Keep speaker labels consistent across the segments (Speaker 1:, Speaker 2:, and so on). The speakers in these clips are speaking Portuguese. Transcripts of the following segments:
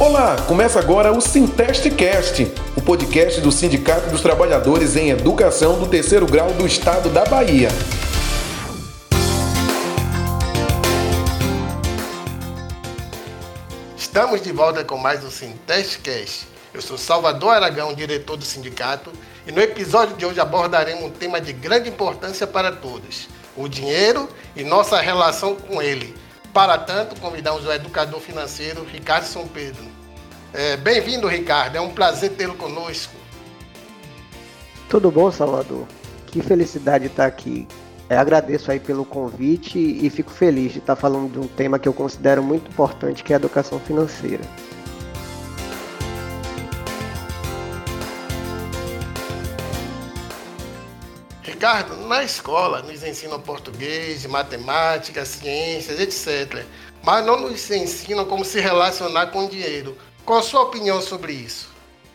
Speaker 1: Olá, começa agora o Sintestcast, o podcast do Sindicato dos Trabalhadores em Educação do Terceiro Grau do Estado da Bahia.
Speaker 2: Estamos de volta com mais um Sintestcast. Eu sou Salvador Aragão, diretor do sindicato, e no episódio de hoje abordaremos um tema de grande importância para todos: o dinheiro e nossa relação com ele. Para tanto, convidamos o educador financeiro Ricardo São Pedro. É, Bem-vindo, Ricardo. É um prazer tê-lo conosco.
Speaker 3: Tudo bom, Salvador? Que felicidade estar aqui. É, agradeço aí pelo convite e fico feliz de estar falando de um tema que eu considero muito importante, que é a educação financeira.
Speaker 2: Ricardo, na escola nos ensinam português, matemática, ciências, etc. Mas não nos ensinam como se relacionar com o dinheiro. Qual a sua opinião sobre isso?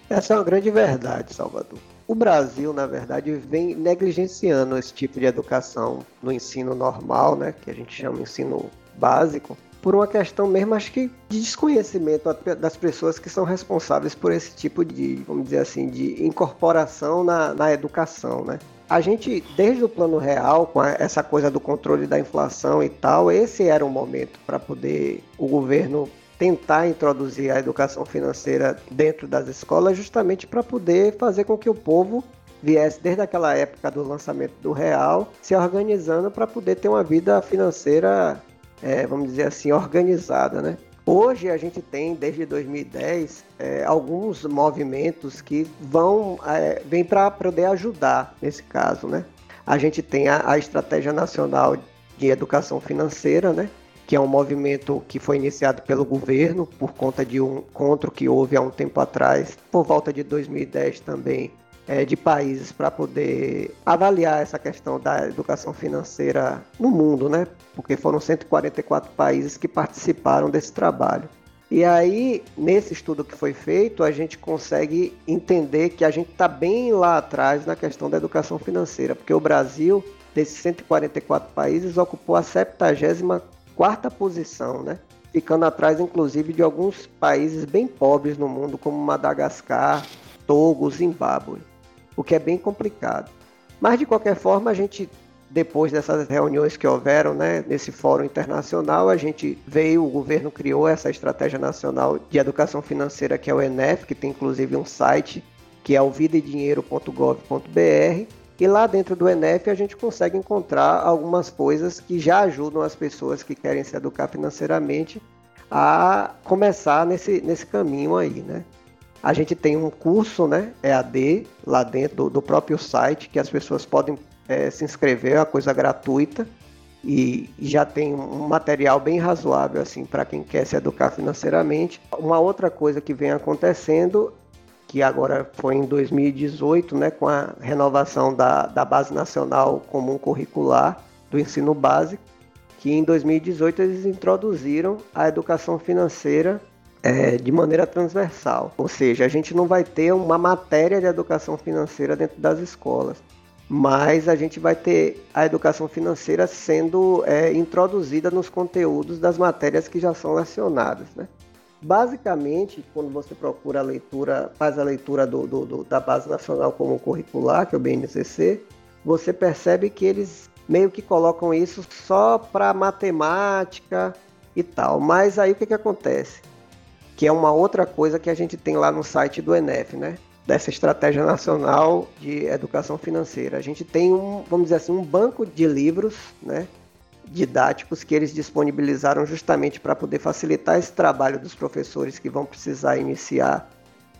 Speaker 3: Essa é uma grande verdade, Salvador. O Brasil, na verdade, vem negligenciando esse tipo de educação no ensino normal, né, que a gente chama de ensino básico, por uma questão mesmo, acho que, de desconhecimento das pessoas que são responsáveis por esse tipo de, vamos dizer assim, de incorporação na, na educação, né? A gente, desde o plano real, com essa coisa do controle da inflação e tal, esse era o momento para poder o governo tentar introduzir a educação financeira dentro das escolas, justamente para poder fazer com que o povo viesse desde aquela época do lançamento do real, se organizando para poder ter uma vida financeira, é, vamos dizer assim, organizada, né? Hoje a gente tem, desde 2010, é, alguns movimentos que vão é, vêm para poder ajudar nesse caso, né? A gente tem a, a Estratégia Nacional de Educação Financeira, né? que é um movimento que foi iniciado pelo governo por conta de um encontro que houve há um tempo atrás, por volta de 2010 também, é, de países para poder avaliar essa questão da educação financeira no mundo, né? Porque foram 144 países que participaram desse trabalho. E aí, nesse estudo que foi feito, a gente consegue entender que a gente está bem lá atrás na questão da educação financeira, porque o Brasil, desses 144 países, ocupou a 74 posição, né? Ficando atrás, inclusive, de alguns países bem pobres no mundo, como Madagascar, Togo, Zimbábue o que é bem complicado. Mas de qualquer forma, a gente depois dessas reuniões que houveram, né, nesse fórum internacional, a gente veio, o governo criou essa estratégia nacional de educação financeira que é o ENEF, que tem inclusive um site que é o videdinheiro.gov.br, e lá dentro do ENEF a gente consegue encontrar algumas coisas que já ajudam as pessoas que querem se educar financeiramente a começar nesse, nesse caminho aí, né? A gente tem um curso, né, EAD, lá dentro do, do próprio site, que as pessoas podem é, se inscrever, é uma coisa gratuita. E, já tem um material bem razoável assim para quem quer se educar financeiramente. Uma outra coisa que vem acontecendo que agora foi em 2018, né, com a renovação da, da Base Nacional Comum Curricular do Ensino Básico, que em 2018 eles introduziram a educação financeira é, de maneira transversal. Ou seja, a gente não vai ter uma matéria de educação financeira dentro das escolas, mas a gente vai ter a educação financeira sendo é, introduzida nos conteúdos das matérias que já são lecionadas. Né? Basicamente, quando você procura a leitura, faz a leitura do, do, do, da Base Nacional Comum Curricular, que é o BNCC, você percebe que eles meio que colocam isso só para matemática e tal. Mas aí o que, que acontece? Que é uma outra coisa que a gente tem lá no site do ENEF, né? Dessa Estratégia Nacional de Educação Financeira. A gente tem um, vamos dizer assim, um banco de livros, né? Didáticos que eles disponibilizaram justamente para poder facilitar esse trabalho dos professores que vão precisar iniciar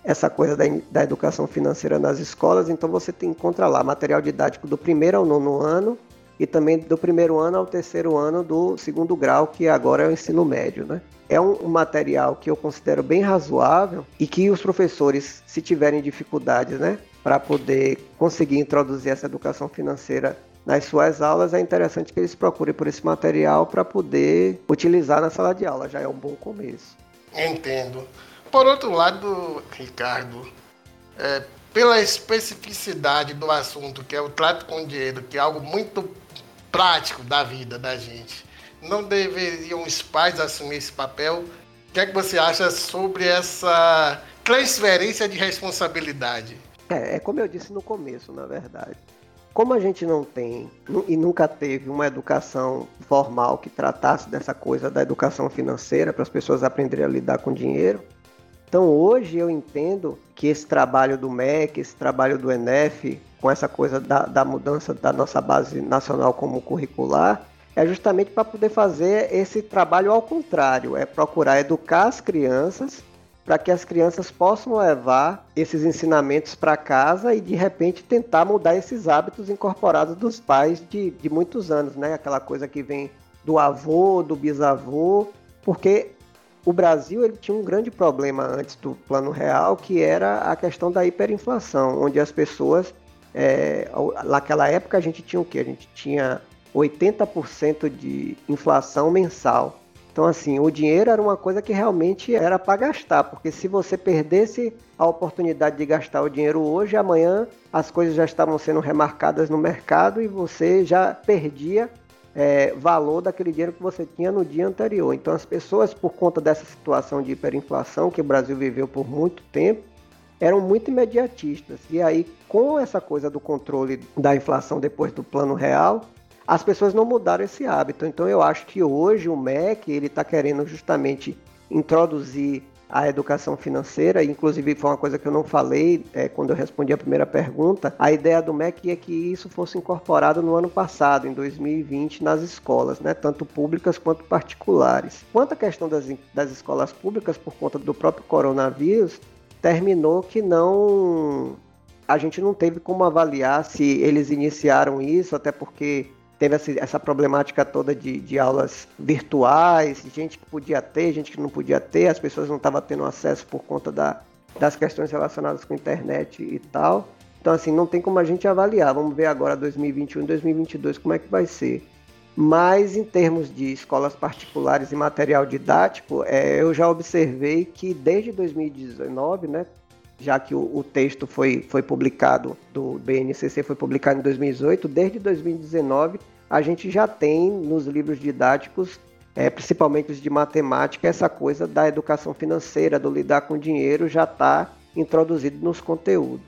Speaker 3: essa coisa da, da educação financeira nas escolas. Então você tem, encontra lá material didático do primeiro ao nono ano e também do primeiro ano ao terceiro ano do segundo grau, que agora é o ensino médio, né? É um, um material que eu considero bem razoável e que os professores, se tiverem dificuldades, né, para poder conseguir introduzir essa educação financeira nas suas aulas, é interessante que eles procurem por esse material para poder utilizar na sala de aula. Já é um bom começo.
Speaker 2: Entendo. Por outro lado, Ricardo, é, pela especificidade do assunto, que é o trato com dinheiro, que é algo muito prático da vida da gente. Não deveriam os pais assumir esse papel O que é que você acha sobre essa transferência de responsabilidade?
Speaker 3: É, é como eu disse no começo, na verdade. Como a gente não tem e nunca teve uma educação formal que tratasse dessa coisa da educação financeira para as pessoas aprenderem a lidar com dinheiro, então hoje eu entendo que esse trabalho do MEC, esse trabalho do ENEF, com essa coisa da, da mudança da nossa base nacional como curricular, é justamente para poder fazer esse trabalho ao contrário, é procurar educar as crianças para que as crianças possam levar esses ensinamentos para casa e de repente tentar mudar esses hábitos incorporados dos pais de, de muitos anos, né? Aquela coisa que vem do avô, do bisavô, porque o Brasil ele tinha um grande problema antes do Plano Real, que era a questão da hiperinflação, onde as pessoas, é, naquela época a gente tinha o quê? A gente tinha 80% de inflação mensal. Então, assim, o dinheiro era uma coisa que realmente era para gastar, porque se você perdesse a oportunidade de gastar o dinheiro hoje, amanhã as coisas já estavam sendo remarcadas no mercado e você já perdia é, valor daquele dinheiro que você tinha no dia anterior. Então, as pessoas, por conta dessa situação de hiperinflação que o Brasil viveu por muito tempo, eram muito imediatistas. E aí, com essa coisa do controle da inflação depois do plano real, as pessoas não mudaram esse hábito. Então eu acho que hoje o MEC ele está querendo justamente introduzir a educação financeira, inclusive foi uma coisa que eu não falei é, quando eu respondi a primeira pergunta. A ideia do MEC é que isso fosse incorporado no ano passado, em 2020, nas escolas, né, tanto públicas quanto particulares. Quanto à questão das, das escolas públicas, por conta do próprio coronavírus, terminou que não. A gente não teve como avaliar se eles iniciaram isso, até porque teve essa problemática toda de, de, aulas virtuais, gente que podia ter, gente que não podia ter, as pessoas não estavam tendo acesso por conta da, das questões relacionadas com internet e tal. Então, assim, não tem como a gente avaliar. Vamos ver agora 2021 e 2022 como é que vai ser. Mas, em termos de escolas particulares e material didático, é, eu já observei que desde 2019, né, já que o, o, texto foi, foi publicado, do BNCC foi publicado em 2018, desde 2019 a gente já tem nos livros didáticos, é, principalmente os de matemática, essa coisa da educação financeira, do lidar com dinheiro, já está introduzido nos conteúdos.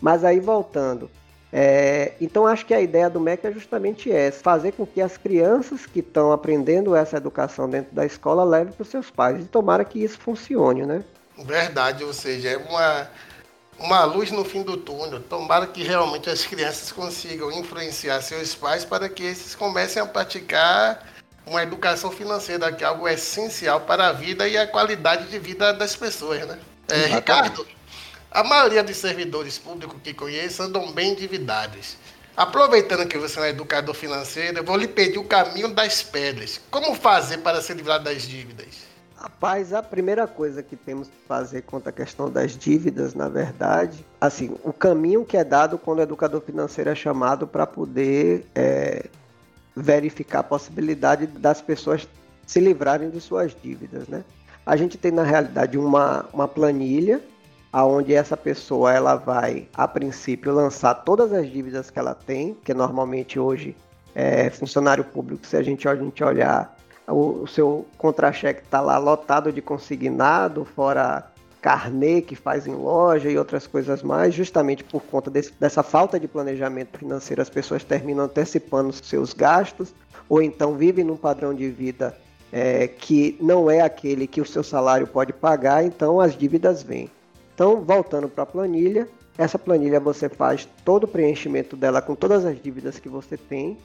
Speaker 3: Mas aí voltando, é, então acho que a ideia do MEC é justamente essa, fazer com que as crianças que estão aprendendo essa educação dentro da escola levem para os seus pais. E tomara que isso funcione, né?
Speaker 2: Verdade, ou seja, é uma, uma luz no fim do túnel. Tomara que realmente as crianças consigam influenciar seus pais para que esses comecem a praticar uma educação financeira, que é algo essencial para a vida e a qualidade de vida das pessoas, né? É, Ricardo, a maioria dos servidores públicos que conheço andam bem endividados. Aproveitando que você é um educador financeiro, eu vou lhe pedir o caminho das pedras. Como fazer para se livrar das dívidas?
Speaker 3: Rapaz, a primeira coisa que temos que fazer quanto à questão das dívidas, na verdade, assim, o caminho que é dado quando o educador financeiro é chamado para poder é, verificar a possibilidade das pessoas se livrarem de suas dívidas, né? A gente tem na realidade uma, uma planilha aonde essa pessoa ela vai a princípio lançar todas as dívidas que ela tem, que normalmente hoje é funcionário público, se a gente, a gente olhar o, o seu contra-cheque está lá lotado de consignado, fora carnê que faz em loja e outras coisas mais, justamente por conta desse, dessa falta de planejamento financeiro, as pessoas terminam antecipando seus gastos, ou então vivem num padrão de vida é, que não é aquele que o seu salário pode pagar, então as dívidas vêm. Então, voltando para a planilha, essa planilha você faz todo o preenchimento dela com todas as dívidas que você tem,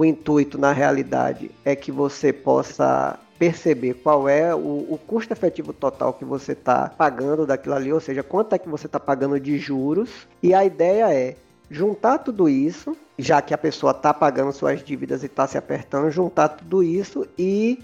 Speaker 3: o intuito, na realidade, é que você possa perceber qual é o, o custo efetivo total que você está pagando daquilo ali, ou seja, quanto é que você está pagando de juros. E a ideia é juntar tudo isso, já que a pessoa está pagando suas dívidas e está se apertando, juntar tudo isso e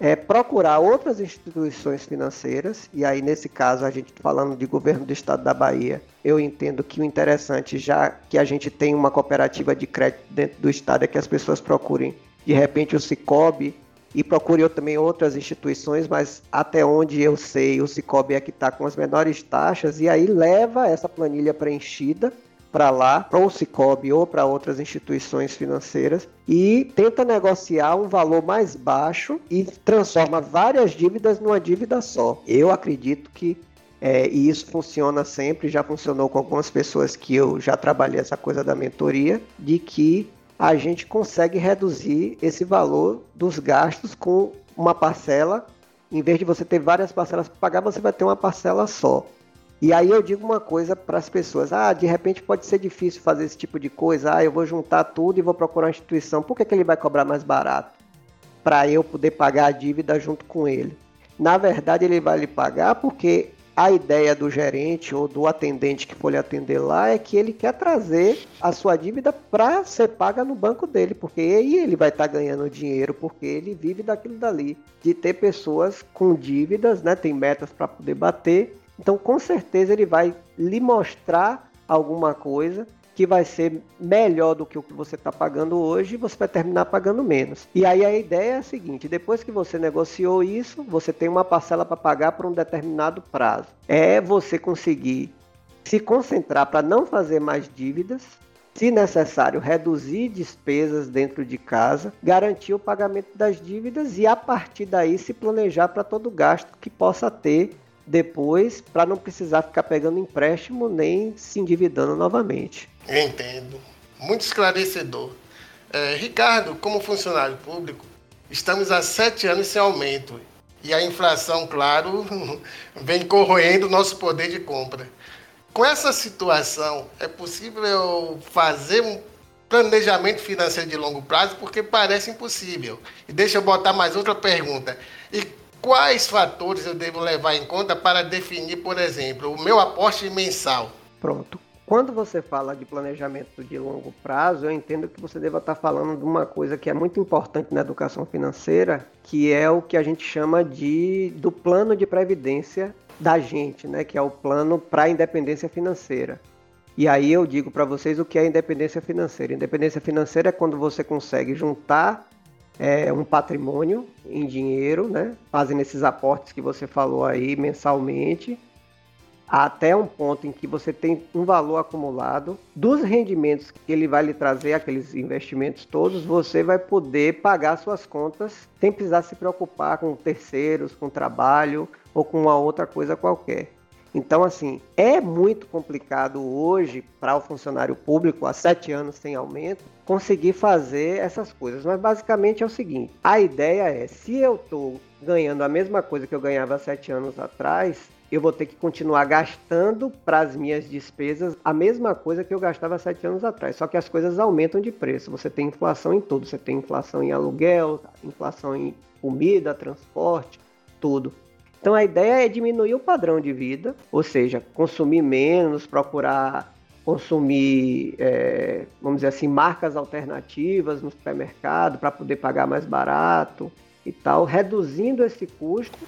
Speaker 3: é, procurar outras instituições financeiras, e aí nesse caso a gente falando de governo do estado da Bahia, eu entendo que o interessante, já que a gente tem uma cooperativa de crédito dentro do estado, é que as pessoas procurem de repente o Cicobi e procurem também outras instituições, mas até onde eu sei, o Cicobi é que está com as menores taxas, e aí leva essa planilha preenchida para lá, para o Cicobi ou para outras instituições financeiras e tenta negociar um valor mais baixo e transforma várias dívidas numa dívida só. Eu acredito que é, e isso funciona sempre, já funcionou com algumas pessoas que eu já trabalhei essa coisa da mentoria, de que a gente consegue reduzir esse valor dos gastos com uma parcela. Em vez de você ter várias parcelas para pagar, você vai ter uma parcela só. E aí eu digo uma coisa para as pessoas: ah, de repente pode ser difícil fazer esse tipo de coisa. Ah, eu vou juntar tudo e vou procurar uma instituição. Por que, que ele vai cobrar mais barato? Para eu poder pagar a dívida junto com ele. Na verdade, ele vai lhe pagar porque a ideia do gerente ou do atendente que for lhe atender lá é que ele quer trazer a sua dívida para ser paga no banco dele, porque aí ele vai estar tá ganhando dinheiro, porque ele vive daquilo dali, de ter pessoas com dívidas, né, tem metas para poder bater então, com certeza, ele vai lhe mostrar alguma coisa que vai ser melhor do que o que você está pagando hoje você vai terminar pagando menos. E aí a ideia é a seguinte: depois que você negociou isso, você tem uma parcela para pagar por um determinado prazo. É você conseguir se concentrar para não fazer mais dívidas, se necessário, reduzir despesas dentro de casa, garantir o pagamento das dívidas e a partir daí se planejar para todo gasto que possa ter depois para não precisar ficar pegando empréstimo nem se endividando novamente.
Speaker 2: Entendo. Muito esclarecedor. É, Ricardo, como funcionário público, estamos há sete anos sem aumento e a inflação, claro, vem corroendo nosso poder de compra. Com essa situação, é possível fazer um planejamento financeiro de longo prazo? Porque parece impossível. E deixa eu botar mais outra pergunta. E Quais fatores eu devo levar em conta para definir, por exemplo, o meu aporte mensal?
Speaker 3: Pronto. Quando você fala de planejamento de longo prazo, eu entendo que você deva estar falando de uma coisa que é muito importante na educação financeira, que é o que a gente chama de do plano de previdência da gente, né, que é o plano para a independência financeira. E aí eu digo para vocês o que é independência financeira. Independência financeira é quando você consegue juntar é, um patrimônio em dinheiro, né? Fazendo esses aportes que você falou aí mensalmente, até um ponto em que você tem um valor acumulado dos rendimentos que ele vai lhe trazer, aqueles investimentos todos, você vai poder pagar suas contas sem precisar se preocupar com terceiros, com trabalho ou com uma outra coisa qualquer. Então, assim, é muito complicado hoje para o funcionário público, há sete anos sem aumento, conseguir fazer essas coisas. Mas basicamente é o seguinte: a ideia é, se eu estou ganhando a mesma coisa que eu ganhava sete anos atrás, eu vou ter que continuar gastando para as minhas despesas a mesma coisa que eu gastava sete anos atrás. Só que as coisas aumentam de preço. Você tem inflação em tudo. Você tem inflação em aluguel, inflação em comida, transporte, tudo. Então a ideia é diminuir o padrão de vida, ou seja, consumir menos, procurar consumir, é, vamos dizer assim, marcas alternativas no supermercado para poder pagar mais barato e tal, reduzindo esse custo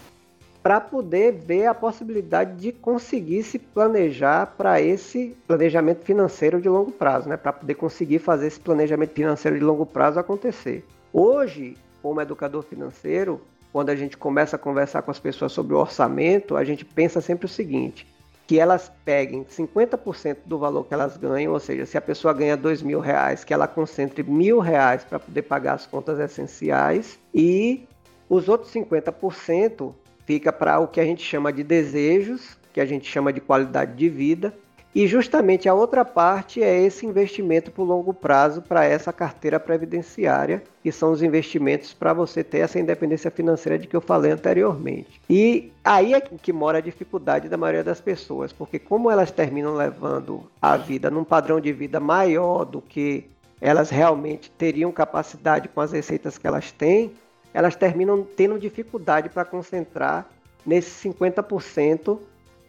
Speaker 3: para poder ver a possibilidade de conseguir se planejar para esse planejamento financeiro de longo prazo, né? para poder conseguir fazer esse planejamento financeiro de longo prazo acontecer. Hoje, como educador financeiro, quando a gente começa a conversar com as pessoas sobre o orçamento, a gente pensa sempre o seguinte: que elas peguem 50% do valor que elas ganham, ou seja, se a pessoa ganha dois mil reais, que ela concentre mil reais para poder pagar as contas essenciais e os outros 50% fica para o que a gente chama de desejos, que a gente chama de qualidade de vida, e justamente a outra parte é esse investimento por longo prazo para essa carteira previdenciária, que são os investimentos para você ter essa independência financeira de que eu falei anteriormente. E aí é que mora a dificuldade da maioria das pessoas, porque como elas terminam levando a vida num padrão de vida maior do que elas realmente teriam capacidade com as receitas que elas têm, elas terminam tendo dificuldade para concentrar nesses 50%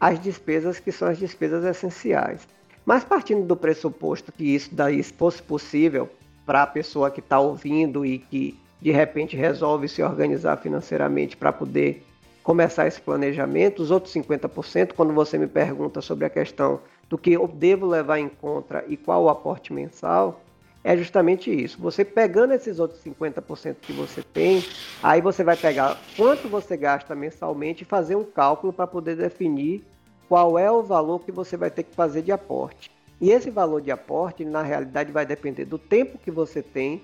Speaker 3: as despesas que são as despesas essenciais. Mas partindo do pressuposto que isso daí fosse possível para a pessoa que está ouvindo e que de repente resolve se organizar financeiramente para poder começar esse planejamento, os outros 50%, quando você me pergunta sobre a questão do que eu devo levar em conta e qual o aporte mensal, é justamente isso. Você pegando esses outros 50% que você tem, aí você vai pegar quanto você gasta mensalmente e fazer um cálculo para poder definir qual é o valor que você vai ter que fazer de aporte. E esse valor de aporte, na realidade, vai depender do tempo que você tem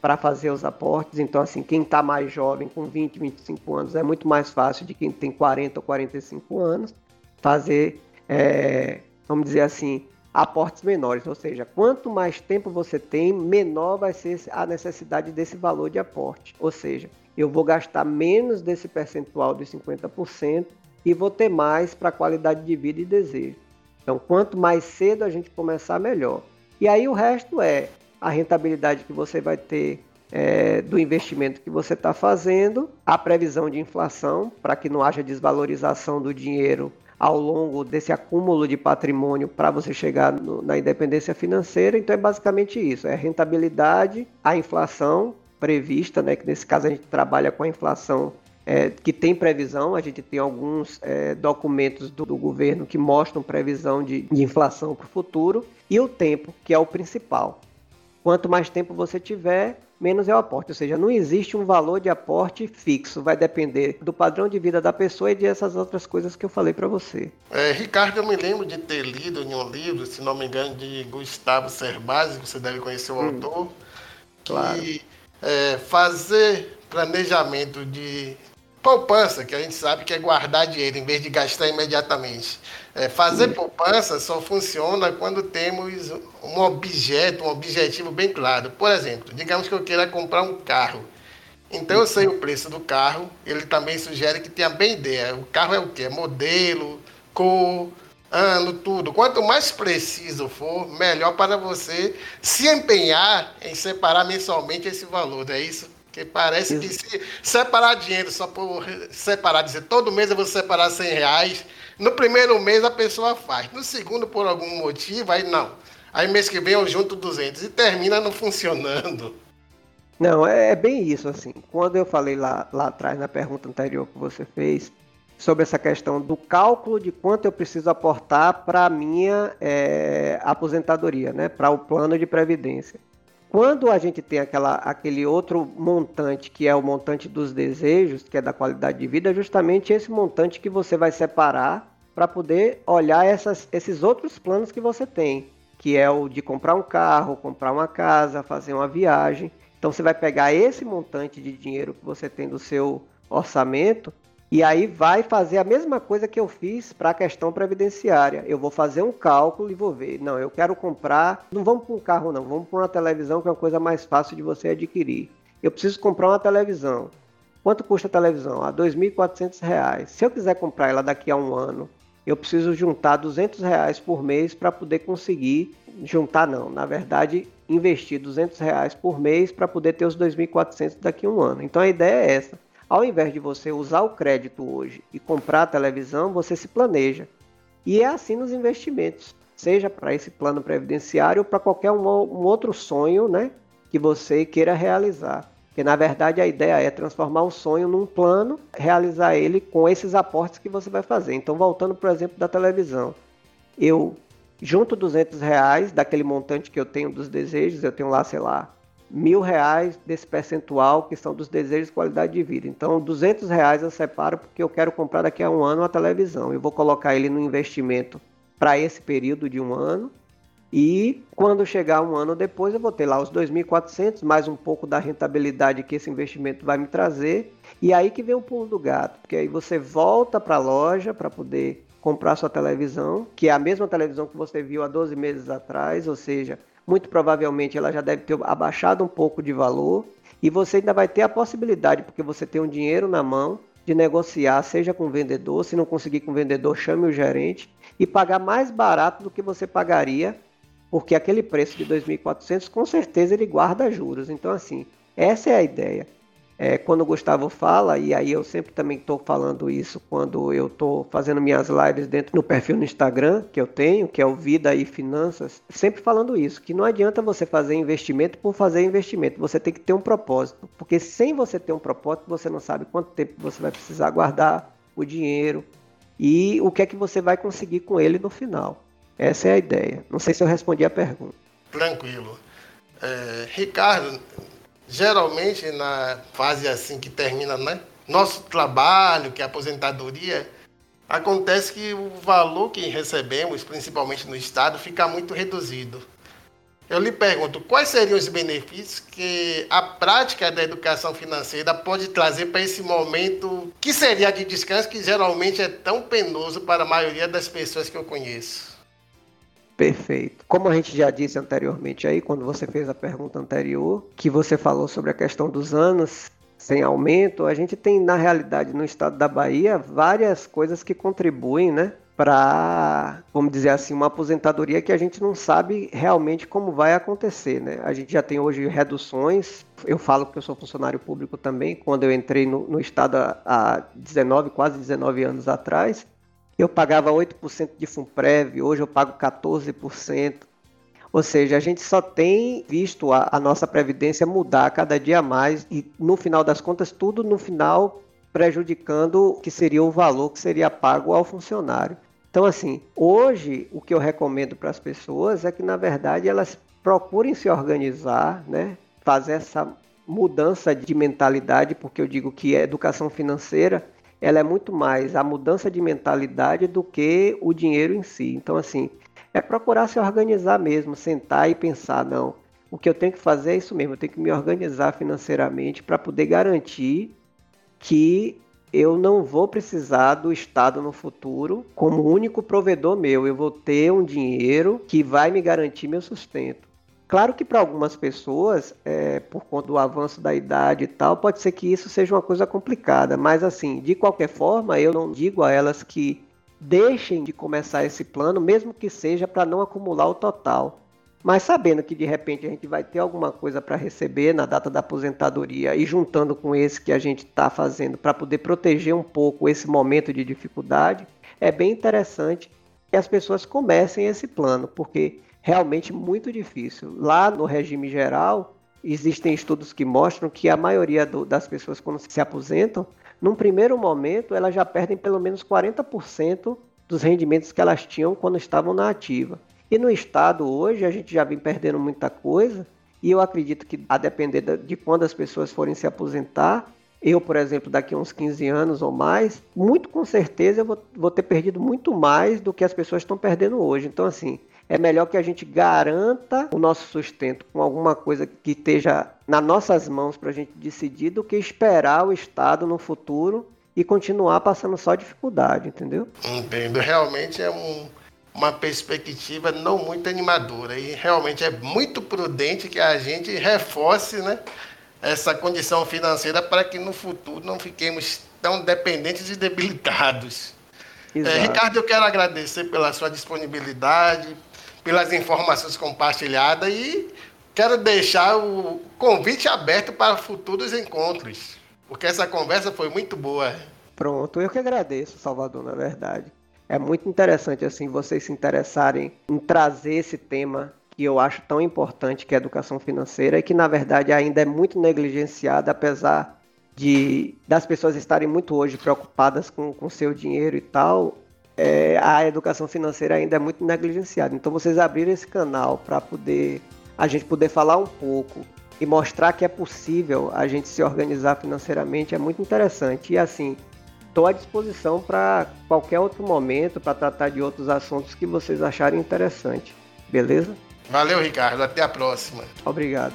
Speaker 3: para fazer os aportes. Então, assim, quem está mais jovem, com 20, 25 anos, é muito mais fácil de quem tem 40 ou 45 anos fazer, é, vamos dizer assim, aportes menores. Ou seja, quanto mais tempo você tem, menor vai ser a necessidade desse valor de aporte. Ou seja, eu vou gastar menos desse percentual de 50% e vou ter mais para qualidade de vida e desejo. Então, quanto mais cedo a gente começar, melhor. E aí o resto é a rentabilidade que você vai ter é, do investimento que você está fazendo, a previsão de inflação, para que não haja desvalorização do dinheiro ao longo desse acúmulo de patrimônio para você chegar no, na independência financeira. Então é basicamente isso: é a rentabilidade, a inflação prevista, né? Que nesse caso a gente trabalha com a inflação é, que tem previsão, a gente tem alguns é, documentos do, do, governo que mostram previsão de, de inflação para o futuro, e o tempo, que é o principal. Quanto mais tempo você tiver, menos é o aporte. Ou seja, não existe um valor de aporte fixo. Vai depender do padrão de vida da pessoa e dessas outras coisas que eu falei para você.
Speaker 2: É, Ricardo, eu me lembro de ter lido em um livro, se não me engano, de Gustavo Cerbasi, você deve conhecer o hum, autor, que claro. é, fazer planejamento de poupança, que a gente sabe que é guardar dinheiro em vez de gastar imediatamente. É, fazer poupança só funciona quando temos um objeto, um objetivo bem claro. Por exemplo, digamos que eu queira comprar um carro. Então eu sei o preço do carro, ele também sugere que tenha bem ideia. O carro é o quê? Modelo, cor, ano, tudo. Quanto mais preciso for, melhor para você se empenhar em separar mensalmente esse valor, não é isso? Porque parece que se separar dinheiro só por separar, dizer todo mês eu vou separar 100 reais, no primeiro mês a pessoa faz, no segundo por algum motivo, aí não. Aí mês que vem eu junto 200 e termina não funcionando.
Speaker 3: Não, é, é bem isso, assim. Quando eu falei lá, lá atrás, na pergunta anterior que você fez, sobre essa questão do cálculo de quanto eu preciso aportar para a minha é, aposentadoria, né, para o plano de previdência. Quando a gente tem aquela, aquele outro montante, que é o montante dos desejos, que é da qualidade de vida, é justamente esse montante que você vai separar para poder olhar essas, esses outros planos que você tem, que é o de comprar um carro, comprar uma casa, fazer uma viagem. Então você vai pegar esse montante de dinheiro que você tem do seu orçamento e aí vai fazer a mesma coisa que eu fiz para a questão previdenciária. Eu vou fazer um cálculo e vou ver. Não, eu quero comprar. Não vamos para um carro, não. Vamos para uma televisão, que é uma coisa mais fácil de você adquirir. Eu preciso comprar uma televisão. Quanto custa a televisão? A R$ 2.400. Se eu quiser comprar ela daqui a um ano, eu preciso juntar 200 reais por mês para poder conseguir juntar não, na verdade investir 200 reais por mês para poder ter os 2.400 daqui a um ano. Então a ideia é essa ao invés de você usar o crédito hoje e comprar a televisão, você se planeja. E é assim nos investimentos, seja para esse plano previdenciário ou para qualquer um, um, outro sonho né, que você queira realizar. Porque na verdade a ideia é transformar o sonho num plano, realizar ele com esses aportes que você vai fazer. Então, voltando, por exemplo, da televisão, eu junto 200 reais daquele montante que eu tenho dos desejos, eu tenho lá, sei lá, mil reais desse percentual que são dos desejos de qualidade de vida. Então, 200 reais eu separo porque eu quero comprar daqui a um ano uma televisão. Eu vou colocar ele no investimento para esse período de um ano. E quando chegar um ano depois, eu vou ter lá os 2.400, mais um pouco da rentabilidade que esse investimento vai me trazer. E aí que vem o pulo do gato, porque aí você volta para a loja para poder comprar sua televisão, que é a mesma televisão que você viu há 12 meses atrás, ou seja, muito provavelmente ela já deve ter abaixado um pouco de valor e você ainda vai ter a possibilidade, porque você tem um dinheiro na mão, de negociar, seja com o vendedor, se não conseguir com o vendedor, chame o gerente e pagar mais barato do que você pagaria, porque aquele preço de 2.400 com certeza ele guarda juros. Então assim, essa é a ideia. É, quando o Gustavo fala, e aí eu sempre também estou falando isso quando eu estou fazendo minhas lives dentro do perfil no Instagram que eu tenho, que é o Vida e Finanças, sempre falando isso, que não adianta você fazer investimento por fazer investimento, você tem que ter um propósito, porque sem você ter um propósito, você não sabe quanto tempo você vai precisar guardar o dinheiro e o que é que você vai conseguir com ele no final. Essa é a ideia. Não sei se eu respondi a pergunta.
Speaker 2: Tranquilo. É, Ricardo, geralmente na fase assim que termina, né? Nosso trabalho, que é a aposentadoria, acontece que o valor que recebemos, principalmente no Estado, fica muito reduzido. Eu lhe pergunto, quais seriam os benefícios que a prática da educação financeira pode trazer para esse momento que seria de descanso, que geralmente é tão penoso para a maioria das pessoas que eu conheço?
Speaker 3: Perfeito. Como a gente já disse anteriormente aí, quando você fez a pergunta anterior, que você falou sobre a questão dos anos sem aumento, a gente tem na realidade no estado da Bahia várias coisas que contribuem, né, para, vamos dizer assim, uma aposentadoria que a gente não sabe realmente como vai acontecer, né? A gente já tem hoje reduções. Eu falo que eu sou funcionário público também. Quando eu entrei no, no estado há 19, quase 19 anos atrás, eu pagava 8% de FUNPREV, hoje eu pago 14%. Ou seja, a gente só tem visto a, a, nossa previdência mudar cada dia mais e no final das contas tudo no final prejudicando o que seria o valor que seria pago ao funcionário. Então, assim, hoje o que eu recomendo para as pessoas é que, na verdade, elas procurem se organizar, né? fazer essa mudança de mentalidade, porque eu digo que a educação financeira ela é muito mais a mudança de mentalidade do que o dinheiro em si. Então, assim, é procurar se organizar mesmo, sentar e pensar, não, o que eu tenho que fazer é isso mesmo, eu tenho que me organizar financeiramente para poder garantir que eu não vou precisar do Estado no futuro como único provedor meu. Eu vou ter um dinheiro que vai me garantir meu sustento. Claro que para algumas pessoas, é, por conta do avanço da idade e tal, pode ser que isso seja uma coisa complicada. Mas assim, de qualquer forma, eu não digo a elas que deixem de começar esse plano, mesmo que seja para não acumular o total. Mas sabendo que de repente a gente vai ter alguma coisa para receber na data da aposentadoria e juntando com esse que a gente está fazendo para poder proteger um pouco esse momento de dificuldade, é bem interessante que as pessoas comecem esse plano, porque realmente muito difícil. Lá no regime geral, existem estudos que mostram que a maioria do, das pessoas quando se aposentam, num primeiro momento elas já perdem pelo menos 40% dos rendimentos que elas tinham quando estavam na ativa. E no estado hoje a gente já vem perdendo muita coisa, e eu acredito que a depender de quando as pessoas forem se aposentar, eu, por exemplo, daqui a uns 15 anos ou mais, muito com certeza eu vou, vou ter perdido muito mais do que as pessoas estão perdendo hoje. Então, assim, é melhor que a gente garanta o nosso sustento com alguma coisa que esteja nas nossas mãos para a gente decidir do que esperar o Estado no futuro e continuar passando só dificuldade, entendeu?
Speaker 2: Entendo. Realmente é um, uma perspectiva não muito animadora e realmente é muito prudente que a gente reforce né, essa condição financeira para que no futuro não fiquemos tão dependentes e debilitados. É, Ricardo, eu quero agradecer pela sua disponibilidade, pelas informações compartilhadas e quero deixar o convite aberto para futuros encontros, porque essa conversa foi muito boa.
Speaker 3: Pronto, eu que agradeço, Salvador, na verdade é muito interessante assim vocês se interessarem em trazer esse tema que eu acho tão importante que é a educação financeira e que na verdade ainda é muito negligenciada apesar de das pessoas estarem muito hoje preocupadas com o seu dinheiro e tal é, a educação financeira ainda é muito negligenciada então vocês abriram esse canal para poder a gente poder falar um pouco e mostrar que é possível a gente se organizar financeiramente é muito interessante e assim Estou à disposição para qualquer outro momento, para tratar de outros assuntos que vocês acharem interessante. Beleza?
Speaker 2: Valeu, Ricardo. Até a próxima.
Speaker 3: Obrigado.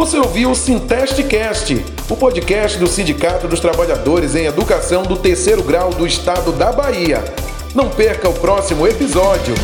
Speaker 1: Você ouviu o Sintestcast, o podcast do Sindicato dos Trabalhadores em Educação do Terceiro Grau do Estado da Bahia. Não perca o próximo episódio.